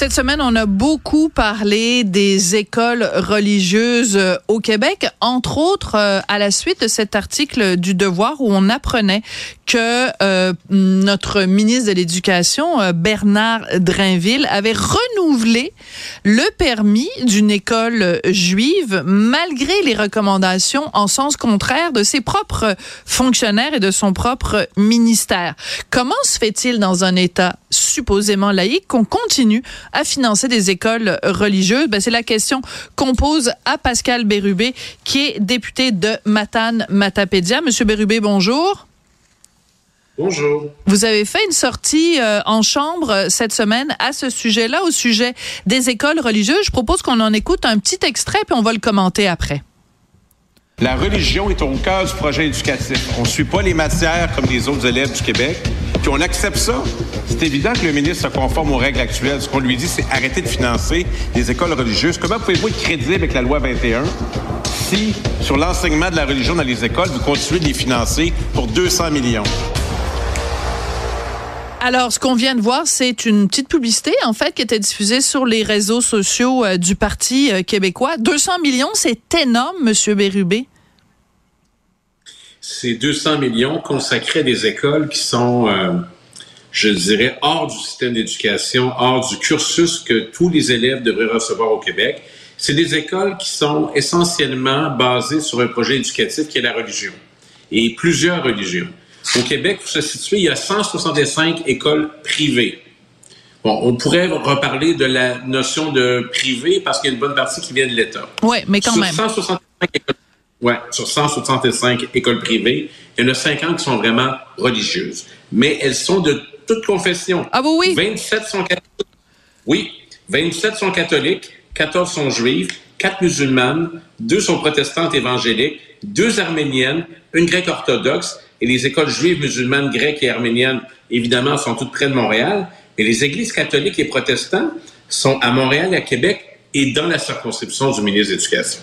Cette semaine, on a beaucoup parlé des écoles religieuses euh, au Québec, entre autres euh, à la suite de cet article du Devoir où on apprenait que euh, notre ministre de l'Éducation, Bernard Drainville, avait renouvelé le permis d'une école juive malgré les recommandations en sens contraire de ses propres fonctionnaires et de son propre ministère. Comment se fait-il dans un État supposément laïque qu'on continue à financer des écoles religieuses? Ben, c'est la question qu'on pose à Pascal Bérubé, qui est député de Matane-Matapédia. Monsieur Bérubé, bonjour. Bonjour. Vous avez fait une sortie euh, en chambre euh, cette semaine à ce sujet-là, au sujet des écoles religieuses. Je propose qu'on en écoute un petit extrait, puis on va le commenter après. La religion est au cœur du projet éducatif. On ne suit pas les matières comme les autres élèves du Québec, puis on accepte ça. C'est évident que le ministre se conforme aux règles actuelles. Ce qu'on lui dit, c'est arrêter de financer les écoles religieuses. Comment pouvez-vous être crédible avec la loi 21 si, sur l'enseignement de la religion dans les écoles, vous continuez de les financer pour 200 millions? Alors, ce qu'on vient de voir, c'est une petite publicité, en fait, qui était diffusée sur les réseaux sociaux euh, du Parti euh, québécois. 200 millions, c'est énorme, Monsieur Bérubé. C'est 200 millions consacrés à des écoles qui sont, euh, je dirais, hors du système d'éducation, hors du cursus que tous les élèves devraient recevoir au Québec. C'est des écoles qui sont essentiellement basées sur un projet éducatif qui est la religion et plusieurs religions. Au Québec, pour se situer, il y a 165 écoles privées. Bon, on pourrait reparler de la notion de privé parce qu'il y a une bonne partie qui vient de l'État. Oui, mais quand sur même. 165 écoles, ouais, sur 165 écoles privées, il y en a 50 qui sont vraiment religieuses. Mais elles sont de toute confession. Ah oui, oui. 27 sont catholiques. Oui, 27 sont catholiques, 14 sont juives, 4 musulmanes, 2 sont protestantes évangéliques, 2 arméniennes, une grecque orthodoxe, et les écoles juives, musulmanes, grecques et arméniennes, évidemment, sont toutes près de Montréal. Mais les églises catholiques et protestantes sont à Montréal et à Québec et dans la circonscription du ministre de l'Éducation.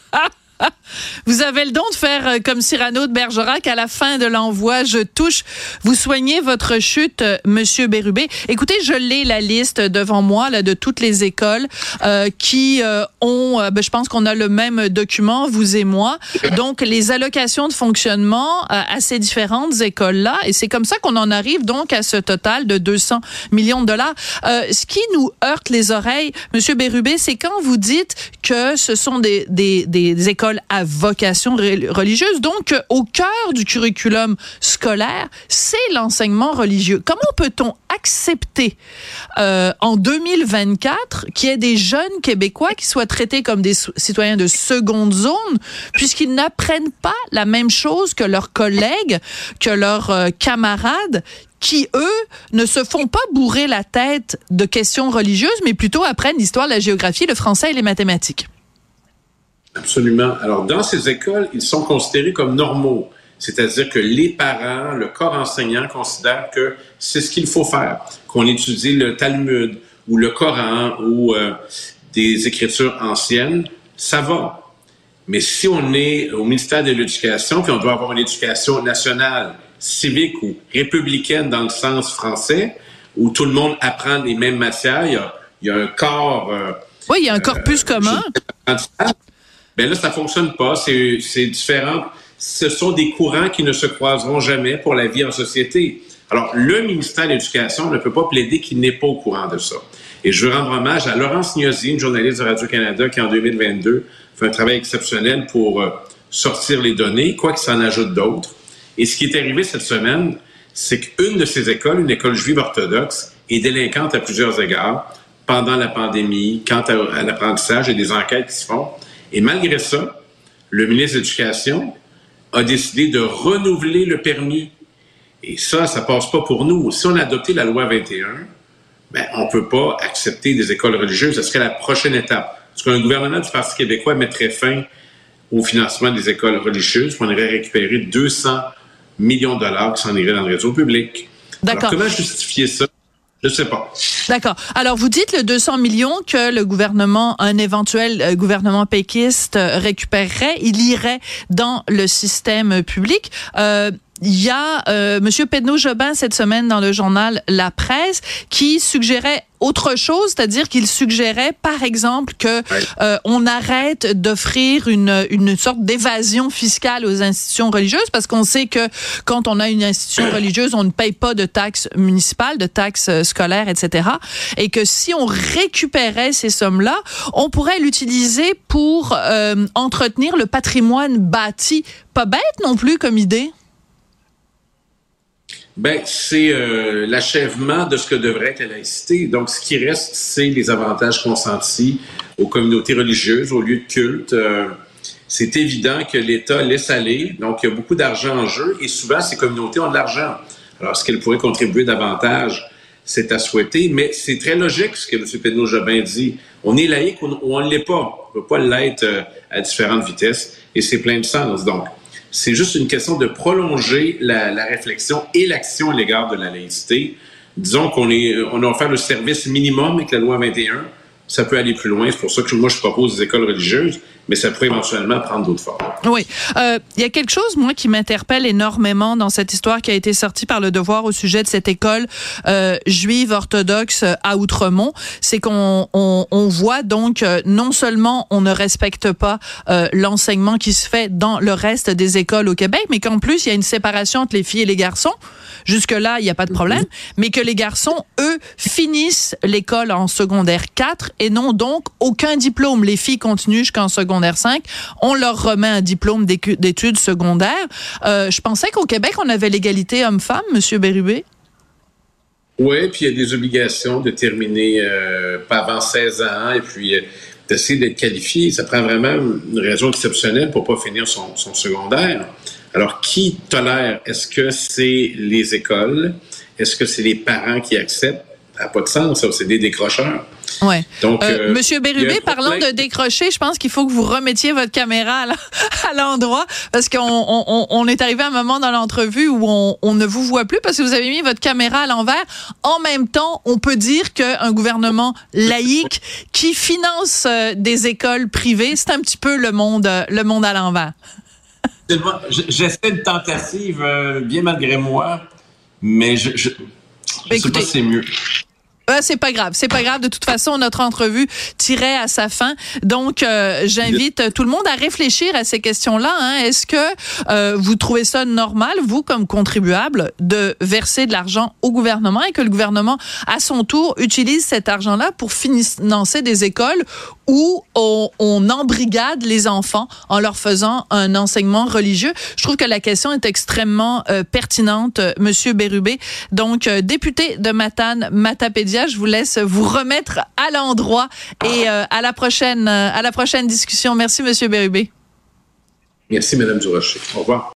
Vous avez le don de faire euh, comme Cyrano de Bergerac à la fin de l'envoi. Je touche. Vous soignez votre chute, euh, Monsieur Bérubé. Écoutez, je l'ai la liste devant moi là, de toutes les écoles euh, qui euh, ont. euh, ben, je pense qu'on a le même document, vous et moi. Donc les allocations de fonctionnement euh, à ces différentes écoles là, et c'est comme ça qu'on en arrive donc à ce total de 200 millions de dollars. Ce qui nous heurte les oreilles, Monsieur Bérubé, c'est quand vous dites que ce sont des, des, des écoles à religieuse. Donc, euh, au cœur du curriculum scolaire, c'est l'enseignement religieux. Comment peut-on accepter euh, en 2024 qu'il y ait des jeunes Québécois qui soient traités comme des citoyens de seconde zone, puisqu'ils n'apprennent pas la même chose que leurs collègues, que leurs euh, camarades qui, eux, ne se font pas bourrer la tête de questions religieuses, mais plutôt apprennent l'histoire, la géographie, le français et les mathématiques? Absolument. Alors, dans ces écoles, ils sont considérés comme normaux. C'est-à-dire que les parents, le corps enseignant considèrent que c'est ce qu'il faut faire, qu'on étudie le Talmud ou le Coran ou euh, des écritures anciennes, ça va. Mais si on est au ministère de l'Éducation, puis on doit avoir une éducation nationale, civique ou républicaine dans le sens français, où tout le monde apprend les mêmes matières, il y a, il y a un corps... euh, Oui, il y a un corpus commun. Ben là, ça fonctionne pas. C'est différent. Ce sont des courants qui ne se croiseront jamais pour la vie en société. Alors, le ministère de l'Éducation ne peut pas plaider qu'il n'est pas au courant de ça. Et je veux rendre hommage à Laurence Gnosy, une journaliste de Radio-Canada qui, en 2022, fait un travail exceptionnel pour euh, sortir les données, quoi qu'il s'en ajoute d'autres. Et ce qui est arrivé cette semaine, c'est qu'une de ces écoles, une école juive orthodoxe, est délinquante à plusieurs égards pendant la pandémie, quant à, à l'apprentissage et des enquêtes qui se font. Et malgré ça, le ministre de l'Éducation a décidé de renouveler le permis. Et ça, ça passe pas pour nous. Si on a adopté la loi 21, ben, on peut pas accepter des écoles religieuses. Ce serait la prochaine étape. Parce qu'un gouvernement du Parti québécois mettrait fin au financement des écoles religieuses, on irait récupérer 200 millions de dollars qui s'en iraient dans le réseau public. Alors, D'accord. comment justifier ça? Je sais pas. D'accord. Alors, vous dites le 200 millions que le gouvernement, un éventuel euh, gouvernement péquiste euh, récupérerait, il irait dans le système public. Euh, il y a euh, Monsieur Pedno Jobin cette semaine dans le journal La Presse qui suggérait autre chose, c'est-à-dire qu'il suggérait, par exemple, que euh, on arrête d'offrir une, une sorte d'évasion fiscale aux institutions religieuses, parce qu'on sait que quand on a une institution religieuse, on ne paye pas de taxes municipales, de taxes euh, scolaires, etc. Et que si on récupérait ces sommes-là, on pourrait l'utiliser pour euh, entretenir le patrimoine bâti. Pas bête non plus comme idée. Ben, c'est euh, l'achèvement de ce que devrait être la laïcité. Donc, ce qui reste, c'est les avantages consentis aux communautés religieuses, aux lieux de culte. Euh, c'est évident que l'État laisse aller. Donc, il y a beaucoup d'argent en jeu et souvent, ces communautés ont de l'argent. Alors, est-ce qu'elles pourraient contribuer davantage? C'est à souhaiter, mais c'est très logique ce que M. Pedno-Jobin dit. On est laïque ou on ne l'est pas. On ne peut pas l'être euh, à différentes vitesses et c'est plein de sens. Donc, c'est juste une question de prolonger la, réflexion et l'action à l'égard de la laïcité. Disons qu'on est, on a offert le service minimum avec la loi 21 ça peut aller plus loin. C'est pour ça que moi, je propose des écoles religieuses, mais ça pourrait éventuellement prendre d'autres formes. Oui. Euh, il y a quelque chose, moi, qui m'interpelle énormément dans cette histoire qui a été sortie par le Devoir au sujet de cette école euh, juive orthodoxe à Outremont. C'est qu'on on, on voit donc, euh, non seulement on ne respecte pas l'enseignement qui se fait dans le reste des écoles au Québec, mais qu'en plus, il y a une séparation entre les filles et les garçons. Jusque-là, il n'y a pas de problème. Mais que les garçons, eux, finissent l'école en secondaire 4 et n'ont donc aucun diplôme. Les filles continuent jusqu'en secondaire 5. On leur remet un diplôme d'études secondaires. Euh, je pensais qu'au Québec, on avait l'égalité homme-femme, Monsieur Bérubé. Oui, puis il y a des obligations de terminer euh, pas avant 16 ans et puis euh, d'essayer d'être qualifié. Ça prend vraiment une raison exceptionnelle pour pas finir son, son secondaire. Alors, qui tolère? Est-ce que c'est les écoles? Est-ce que c'est les parents qui acceptent? Ça n'a pas de sens, ça. C'est des décrocheurs. Ouais. Donc, euh, euh, Monsieur Bérubé, parlant de décrocher, je pense qu'il faut que vous remettiez votre caméra à l'endroit parce qu'on on, on, est arrivé à un moment dans l'entrevue où on, on, ne vous voit plus parce que vous avez mis votre caméra à l'envers. En même temps, on peut dire qu'un gouvernement laïque qui finance euh, des écoles privées, c'est un petit peu le monde, le monde à l'envers. J'essaie une tentative, bien malgré moi, mais je, je, je sais pas si c'est mieux. Euh, c'est pas grave, c'est pas grave. De toute façon, notre entrevue tirait à sa fin. Donc, euh, j'invite tout le monde à réfléchir à ces questions-là. Hein. Est-ce que euh, vous trouvez ça normal, vous, comme contribuable, de verser de l'argent au gouvernement et que le gouvernement, à son tour, utilise cet argent-là pour financer des écoles où on, on, embrigade les enfants en leur faisant un enseignement religieux? Je trouve que la question est extrêmement euh, pertinente, Monsieur Bérubé. Donc, euh, député de Matane, Matapédia, je vous laisse vous remettre à l'endroit et euh, à la prochaine, à la prochaine discussion. Merci, Monsieur Bérubé. Merci, Madame Durocher. Au revoir.